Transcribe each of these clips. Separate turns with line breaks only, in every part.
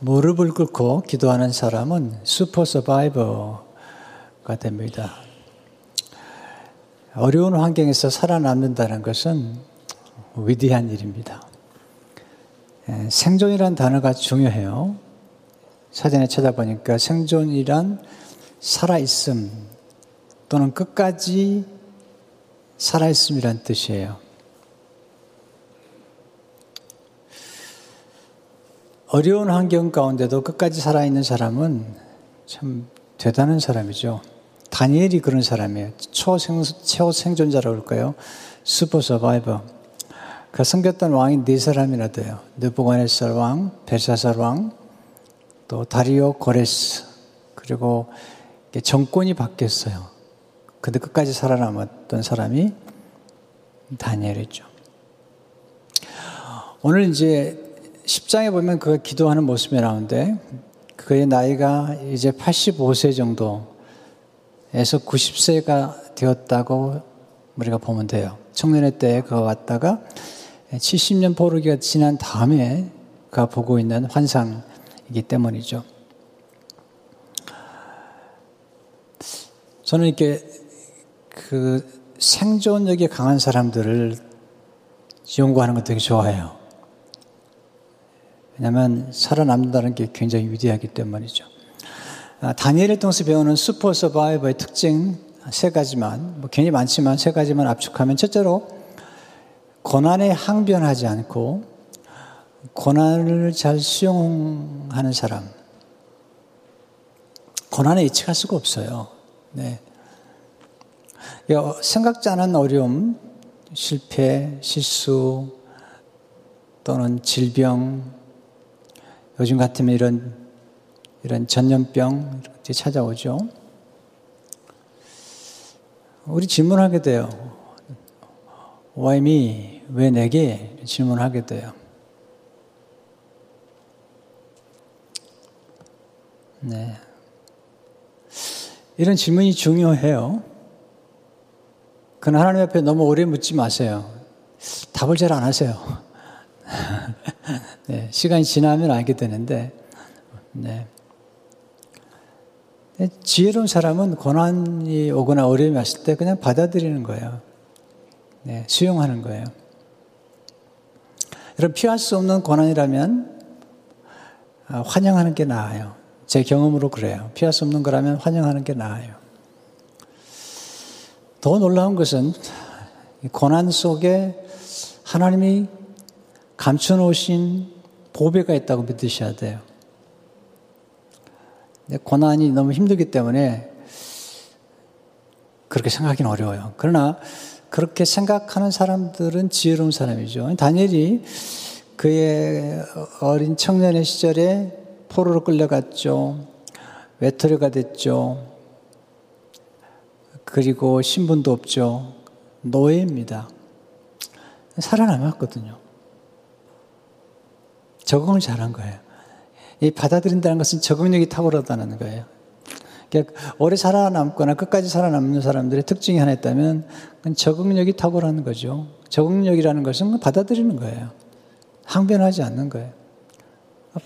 무릎을 꿇고 기도하는 사람은 슈퍼 서바이버가 됩니다. 어려운 환경에서 살아남는다는 것은 위대한 일입니다. 예, 생존이란 단어가 중요해요. 사전에 찾아보니까 생존이란 살아있음 또는 끝까지 살아있음이란 뜻이에요. 어려운 환경 가운데도 끝까지 살아있는 사람은 참 대단한 사람이죠. 다니엘이 그런 사람이에요. 초생, 초생존자라고 할까요? 슈퍼 서바이버. 그 섬겼던 왕이 네 사람이나 돼요. 느부갓네살 왕, 벨사살 왕, 또 다리오 고레스, 그리고 정권이 바뀌었어요. 근데 끝까지 살아남았던 사람이 다니엘이죠. 오늘 이제 10장에 보면 그가 기도하는 모습이 나오는데 그의 나이가 이제 85세 정도에서 90세가 되었다고 우리가 보면 돼요. 청년의 때에 그가 왔다가 70년 포르기가 지난 다음에 그가 보고 있는 환상이기 때문이죠. 저는 이렇게 그 생존력이 강한 사람들을 연구하는 거 되게 좋아해요. 왜냐하면 살아남는다는 게 굉장히 위대하기 때문이죠. 아, 다니엘을 통해서 배우는 슈퍼 서바이버의 특징 세 가지만, 뭐 괜히 많지만 세 가지만 압축하면 첫째로 고난에 항변하지 않고 고난을 잘 수용하는 사람. 고난에 예측할 수가 없어요. 네. 생각지 않은 어려움, 실패, 실수, 또는 질병, 요즘 같으면 이런, 이런 전염병 찾아오죠. 우리 질문하게 돼요. Why me? 왜 내게? 질문하게 돼요. 네. 이런 질문이 중요해요. 그는 하나님 앞에 너무 오래 묻지 마세요. 답을 잘 안 하세요. 네, 시간이 지나면 알게 되는데, 네. 지혜로운 사람은 고난이 오거나 어려움이 왔을 때 그냥 받아들이는 거예요. 네, 수용하는 거예요. 여러분, 피할 수 없는 고난이라면 아, 환영하는 게 나아요. 제 경험으로 그래요. 피할 수 없는 거라면 환영하는 게 나아요. 더 놀라운 것은 고난 속에 하나님이 감춰놓으신 보배가 있다고 믿으셔야 돼요. 고난이 너무 힘들기 때문에 그렇게 생각하기는 어려워요. 그러나 그렇게 생각하는 사람들은 지혜로운 사람이죠. 다니엘이 그의 어린 청년의 시절에 포로로 끌려갔죠. 외톨이가 됐죠. 그리고 신분도 없죠. 노예입니다. 살아남았거든요. 적응을 잘한 거예요. 이 받아들인다는 것은 적응력이 탁월하다는 거예요. 그러니까 오래 살아남거나 끝까지 살아남는 사람들의 특징이 하나 있다면 적응력이 탁월한 거죠. 적응력이라는 것은 받아들이는 거예요. 항변하지 않는 거예요.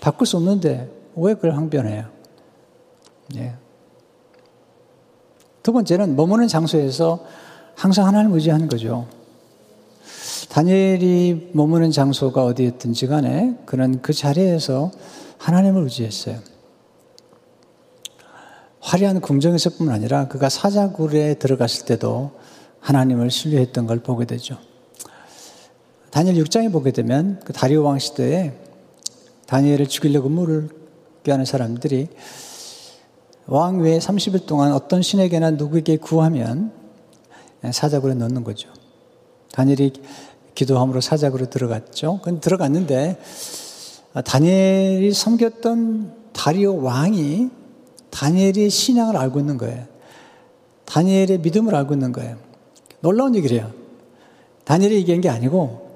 바꿀 수 없는데 왜 그걸 항변해요? 예. 두 번째는 머무는 장소에서 항상 하나님을 의지하는 거죠. 다니엘이 머무는 장소가 어디였든지 간에 그는 그 자리에서 하나님을 의지했어요. 화려한 궁정에서뿐만 아니라 그가 사자굴에 들어갔을 때도 하나님을 신뢰했던 걸 보게 되죠. 다니엘 6장에 보게 되면 그 다리오 왕 시대에 다니엘을 죽이려고 물을 꾀하는 사람들이 왕 외에 30일 동안 어떤 신에게나 누구에게 구하면 사자굴에 넣는 거죠. 다니엘이 기도함으로 사작으로 들어갔죠. 그 들어갔는데 다니엘이 섬겼던 다리오 왕이 다니엘의 신앙을 알고 있는 거예요. 다니엘의 믿음을 알고 있는 거예요. 놀라운 얘기를 해요. 다니엘이 얘기한 게 아니고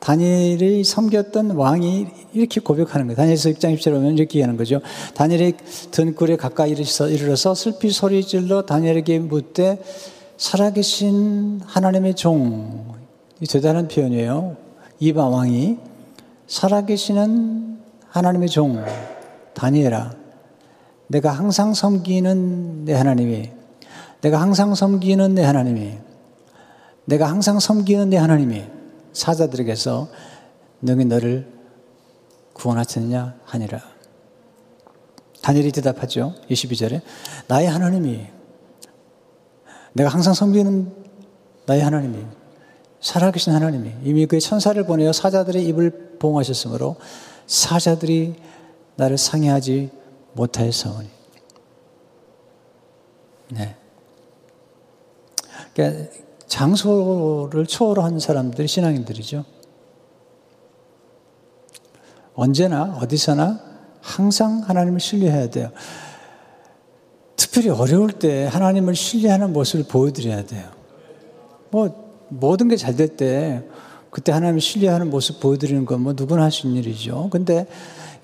다니엘이 섬겼던 왕이 이렇게 고백하는 거예요. 다니엘서 6장 1절에 보면 이렇게 얘기하는 거죠. 다니엘이 등굴에 가까이 이르러서 슬피 소리 질러 다니엘에게 묻되 살아계신 하나님의 종이 대단한 표현이에요. 이바 왕이 살아계시는 하나님의 종, 다니엘아, 내가 항상 섬기는 내 하나님이, 내가 항상 섬기는 내 하나님이, 내가 항상 섬기는 내 하나님이 사자들에게서 능히 너를 구원하셨느냐 하니라. 다니엘이 대답하죠. 22절에 나의 하나님이 내가 항상 섬기는 나의 하나님이 살아계신 하나님이 이미 그의 천사를 보내어 사자들의 입을 보응하셨으므로 사자들이 나를 상해하지 못하였사오니. 네. 그러니까 장소를 초월한 사람들이 신앙인들이죠. 언제나 어디서나 항상 하나님을 신뢰해야 돼요. 특별히 어려울 때 하나님을 신뢰하는 모습을 보여드려야 돼요. 뭐 모든 게 잘 될 때 그때 하나님을 신뢰하는 모습 보여드리는 건 뭐 누구나 할 수 있는 일이죠. 근데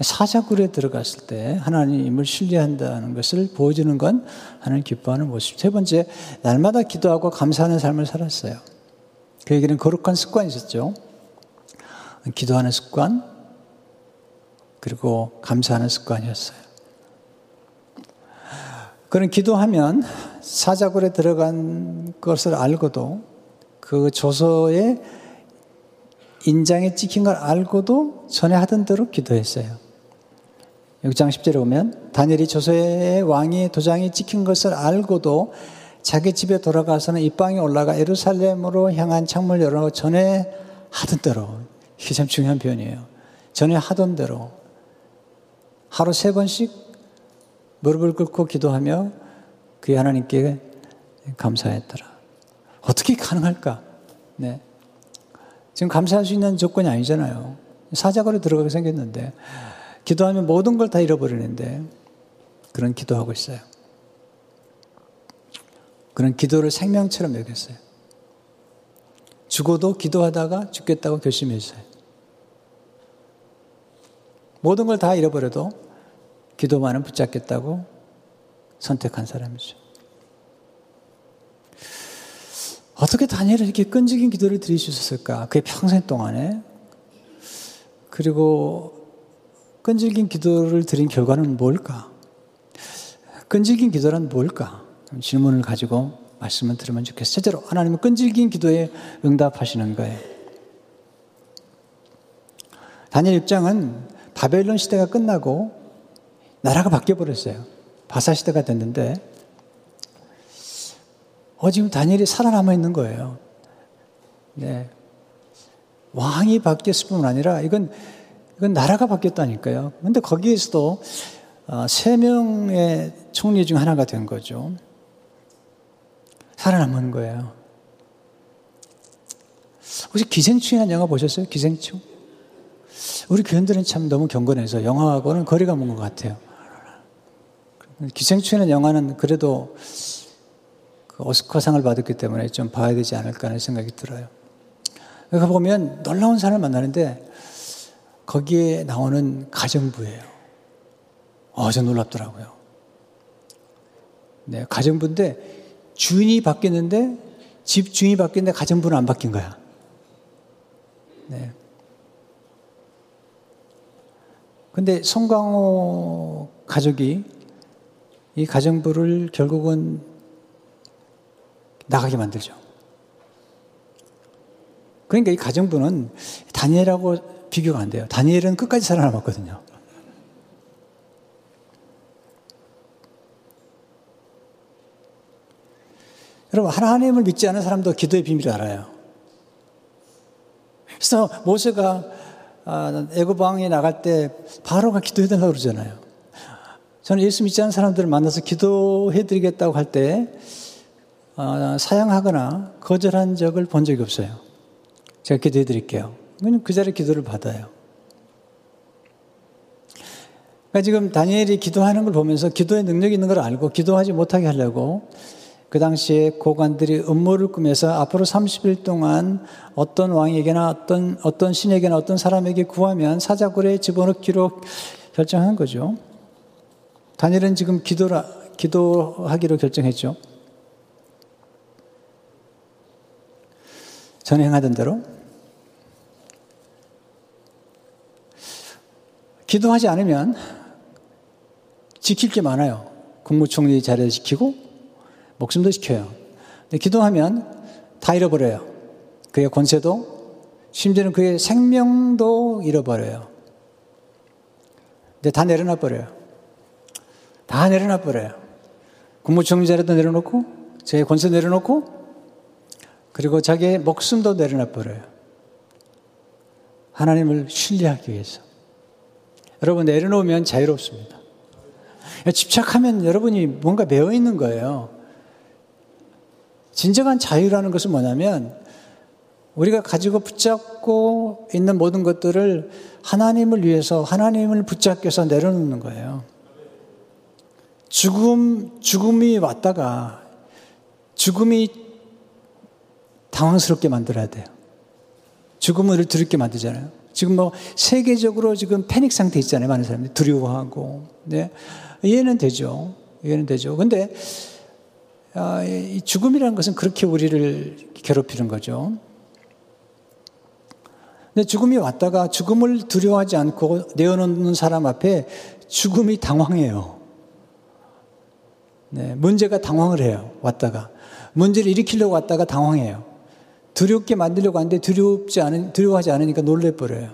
사자굴에 들어갔을 때 하나님을 신뢰한다는 것을 보여주는 건 하나님 기뻐하는 모습. 세 번째, 날마다 기도하고 감사하는 삶을 살았어요. 그에게는 거룩한 습관이 있었죠. 기도하는 습관, 그리고 감사하는 습관이었어요. 그는 기도하면 사자굴에 들어간 것을 알고도 그 조서에 인장에 찍힌 걸 알고도 전에 하던 대로 기도했어요. 6장 10절에 보면 다니엘이 조서의 왕이 도장이 찍힌 것을 알고도 자기 집에 돌아가서는 입방에 올라가 예루살렘으로 향한 창문을 열어 전에 하던 대로 이게 참 중요한 표현이에요. 전에 하던 대로 하루 세 번씩 무릎을 꿇고 기도하며 그 하나님께 감사했더라. 어떻게 가능할까? 네. 지금 감사할 수 있는 조건이 아니잖아요. 사자고로 들어가게 생겼는데, 기도하면 모든 걸 다 잃어버리는데, 그런 기도하고 있어요. 그런 기도를 생명처럼 여겼어요. 죽어도 기도하다가 죽겠다고 결심했어요. 모든 걸 다 잃어버려도 기도만은 붙잡겠다고 선택한 사람이죠. 어떻게 다니엘은 이렇게 끈질긴 기도를 드릴 수 있었을까? 그의 평생 동안에. 그리고 끈질긴 기도를 드린 결과는 뭘까? 끈질긴 기도란 뭘까? 질문을 가지고 말씀을 들으면 좋겠어요. 실제로 하나님은 끈질긴 기도에 응답하시는 거예요. 다니엘 입장은 바벨론 시대가 끝나고 나라가 바뀌어 버렸어요. 바사 시대가 됐는데 어, 지금 다니엘이 살아남아 있는 거예요. 네. 왕이 바뀌었을 뿐 아니라 이건, 이건 나라가 바뀌었다니까요. 근데 거기에서도 어, 세 명의 총리 중 하나가 된 거죠. 살아남은 거예요. 혹시 기생충이라는 영화 보셨어요? 기생충? 우리 교인들은 참 너무 경건해서 영화하고는 거리가 먼 것 같아요. 기생충이라는 영화는 그래도 그 오스카상을 받았기 때문에 좀 봐야 되지 않을까 하는 생각이 들어요. 그러니까 보면 놀라운 사람을 만나는데 거기에 나오는 가정부예요. 어, 저 놀랍더라고요. 네, 가정부인데 주인이 바뀌었는데 집 주인이 바뀌었는데 가정부는 안 바뀐 거야. 네. 근데 송강호 가족이 이 가정부를 결국은 나가게 만들죠. 그러니까 이 가정부는 다니엘하고 비교가 안 돼요. 다니엘은 끝까지 살아남았거든요. 여러분, 하나님을 믿지 않은 사람도 기도의 비밀을 알아요. 그래서 모세가 아, 애굽왕에 나갈 때 바로가 기도해달라고 그러잖아요. 저는 예수 믿지 않는 사람들을 만나서 기도해드리겠다고 할때 어, 사양하거나 거절한 적을 본 적이 없어요. 제가 기도해 드릴게요. 그 자리에 기도를 받아요. 그러니까 지금 다니엘이 기도하는 걸 보면서 기도의 능력이 있는 걸 알고 기도하지 못하게 하려고 그 당시에 고관들이 음모를 꾸며서 앞으로 30일 동안 어떤 왕에게나 어떤, 어떤 신에게나 어떤 사람에게 구하면 사자굴에 집어넣기로 결정한 거죠. 다니엘은 지금 기도라, 기도하기로 결정했죠. 전에 행하던 대로 기도하지 않으면 지킬 게 많아요. 국무총리 자리도 지키고 목숨도 지켜요. 근데 기도하면 다 잃어버려요. 그의 권세도 심지어는 그의 생명도 잃어버려요. 근데 다 내려놔 버려요. 다 내려놔 버려요. 국무총리 자리도 내려놓고 제 권세 내려놓고 그리고 자기의 목숨도 내려놔 버려요. 하나님을 신뢰하기 위해서. 여러분 내려놓으면 자유롭습니다. 집착하면 여러분이 뭔가 매어 있는 거예요. 진정한 자유라는 것은 뭐냐면 우리가 가지고 붙잡고 있는 모든 것들을 하나님을 위해서 하나님을 붙잡겨서 내려놓는 거예요. 죽음, 죽음이 왔다가 죽음이 당황스럽게 만들어야 돼요. 죽음을 두렵게 만들잖아요. 지금 뭐 세계적으로 지금 패닉 상태 있잖아요. 많은 사람들이 두려워하고. 네. 이해는 되죠. 이해는 되죠. 근데 아, 이 죽음이라는 것은 그렇게 우리를 괴롭히는 거죠. 근데 죽음이 왔다가 죽음을 두려워하지 않고 내어놓는 사람 앞에 죽음이 당황해요. 네, 문제가 당황을 해요. 왔다가. 문제를 일으키려고 왔다가 당황해요. 두렵게 만들려고 하는데 두렵지 않은, 두려워하지 않으니까 놀래버려요.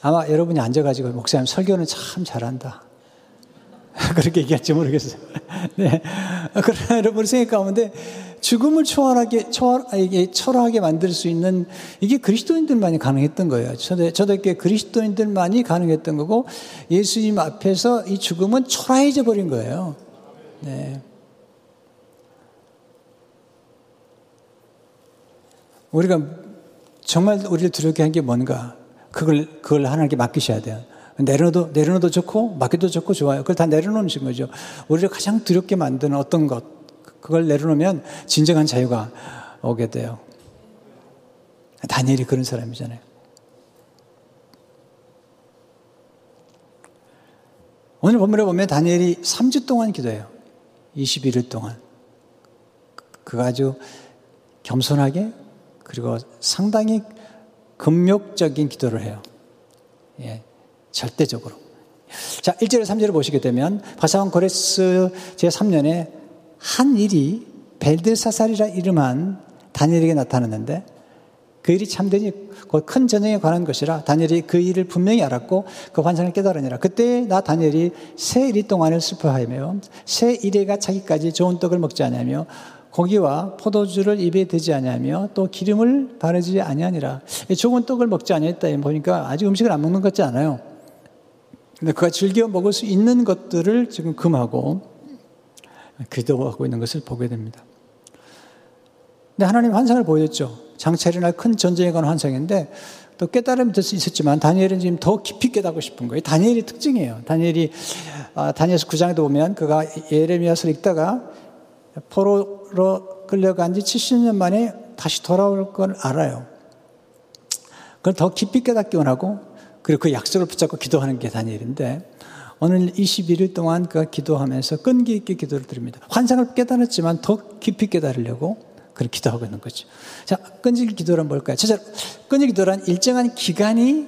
아마 여러분이 앉아가지고 목사님 설교는 참 잘한다. 그렇게 얘기할지 모르겠어요. 네. 그러나 여러분 생각 가운데 죽음을 초월하게, 초월, 초월하게 만들 수 있는 이게 그리스도인들만이 가능했던 거예요. 저도, 저도께 그리스도인들만이 가능했던 거고 예수님 앞에서 이 죽음은 초라해져 버린 거예요. 네. 우리가 정말 우리를 두렵게 한 게 뭔가 그걸 그걸 하나님께 맡기셔야 돼요. 내려놓도 내려놓도 좋고 맡기도 좋고 좋아요. 그걸 다 내려놓는 거죠. 우리를 가장 두렵게 만드는 어떤 것 그걸 내려놓으면 진정한 자유가 오게 돼요. 다니엘이 그런 사람이잖아요. 오늘 본문에 보면 다니엘이 3주 동안 기도해요. 21일 동안. 그가 아주 겸손하게 그리고 상당히 금욕적인 기도를 해요. 예, 절대적으로. 자, 1절에 3절을 보시게 되면 바사왕 고레스 제3년에 한 일이 벨드사살이라 이름한 다니엘에게 나타났는데 그 일이 참되니 곧 큰 전쟁에 관한 것이라 다니엘이 그 일을 분명히 알았고 그 환상을 깨달으니라 그때 나 다니엘이 새 일이 동안을 슬퍼하며 새 일해가 차기까지 좋은 떡을 먹지 않으며 고기와 포도주를 입에 대지 아니하며 또 기름을 바르지 아니하니라. 좋은 떡을 먹지 아니했다 보니까 아직 음식을 안 먹는 것 같지 않아요. 근데 그가 즐겨 먹을 수 있는 것들을 지금 금하고 기도하고 있는 것을 보게 됩니다. 근데 하나님 환상을 보여줬죠. 장차 일어날 큰 전쟁에 관한 환상인데 또수 있었지만 다니엘은 지금 더 깊이 깨닫고 싶은 거예요. 다니엘의 특징이에요. 다니엘이 아, 다니엘서 9장에도 보면 그가 예레미야서를 읽다가 포로로 끌려간 지 70년 만에 다시 돌아올 걸 알아요. 그걸 더 깊이 깨닫기 원하고 그리고 그 약속을 붙잡고 기도하는 게 다니엘인데 오늘 21일 동안 그 기도하면서 끈기 있게 기도를 드립니다. 환상을 깨달았지만 더 깊이 깨달으려고 그렇게 기도하고 있는 거죠. 자, 끈질 기도란 뭘까요? 첫째, 끈질 기도란 일정한 기간이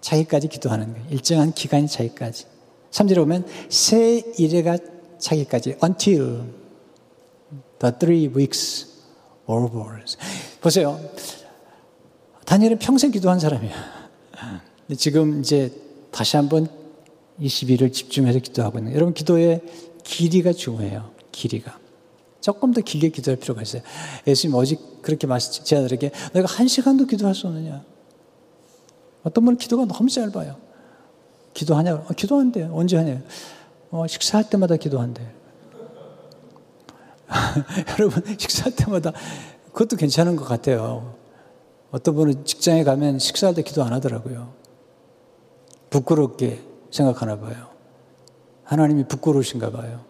자기까지 기도하는 거예요. 일정한 기간이 자기까지. 3절에 보면 새 일회가 자기까지 until the three weeks over. 보세요. 다니엘은 평생 기도한 사람이야. 지금 이제 다시 한번 21을 집중해서 기도하고 있는 여러분 기도의 길이가 중요해요. 길이가. 조금 더 길게 기도할 필요가 있어요. 예수님 오직 그렇게 말씀 제자들에게 내가 한 시간도 기도할 수 없느냐. 어떤 분은 기도가 너무 짧아요. 기도하냐? 어, 기도한대요. 언제 하냐? 어, 식사할 때마다 기도한대. 여러분 식사할 때마다 그것도 괜찮은 것 같아요. 어떤 분은 직장에 가면 식사할 때 기도 안 하더라고요. 부끄럽게 생각하나 봐요. 하나님이 부끄러우신가 봐요.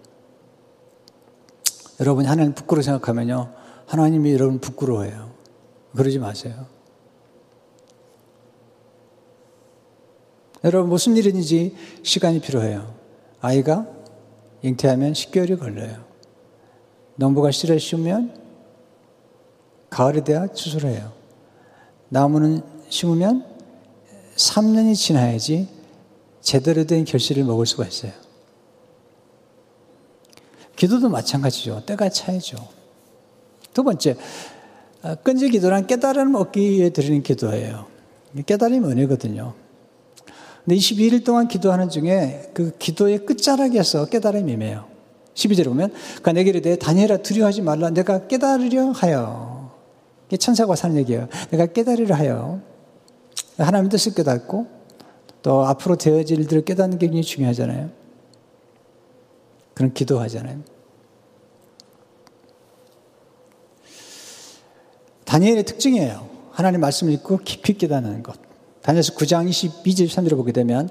여러분이 하나님 부끄러워 생각하면요. 하나님이 여러분 부끄러워해요. 그러지 마세요. 여러분 무슨 일인지 시간이 필요해요. 아이가 잉태하면 10개월이 걸려요. 농부가 씨를 심으면 가을이 돼야 추수를 해요. 나무는 심으면 3년이 지나야지 제대로 된 결실을 먹을 수가 있어요. 기도도 마찬가지죠. 때가 차야죠. 두 번째, 어, 끈질 기도란 깨달음 얻기 위해 드리는 기도예요. 깨달음이 은혜거든요. 근데 22일 동안 기도하는 중에 그 기도의 끝자락에서 깨달음이 임해요. 12절에 보면, 그러니까 내게 이르되 다니엘아 두려워하지 말라. 내가 깨달으려 하여. 이게 천사가 사는 얘기예요. 내가 깨달으려 하여. 하나님 뜻을 깨닫고 또 앞으로 되어질 일들을 깨닫는 게 굉장히 중요하잖아요. 그런 기도하잖아요. 다니엘의 특징이에요. 하나님 말씀을 읽고 깊이 깨닫는 것. 다니엘서 9장 22절 3절을 보게 되면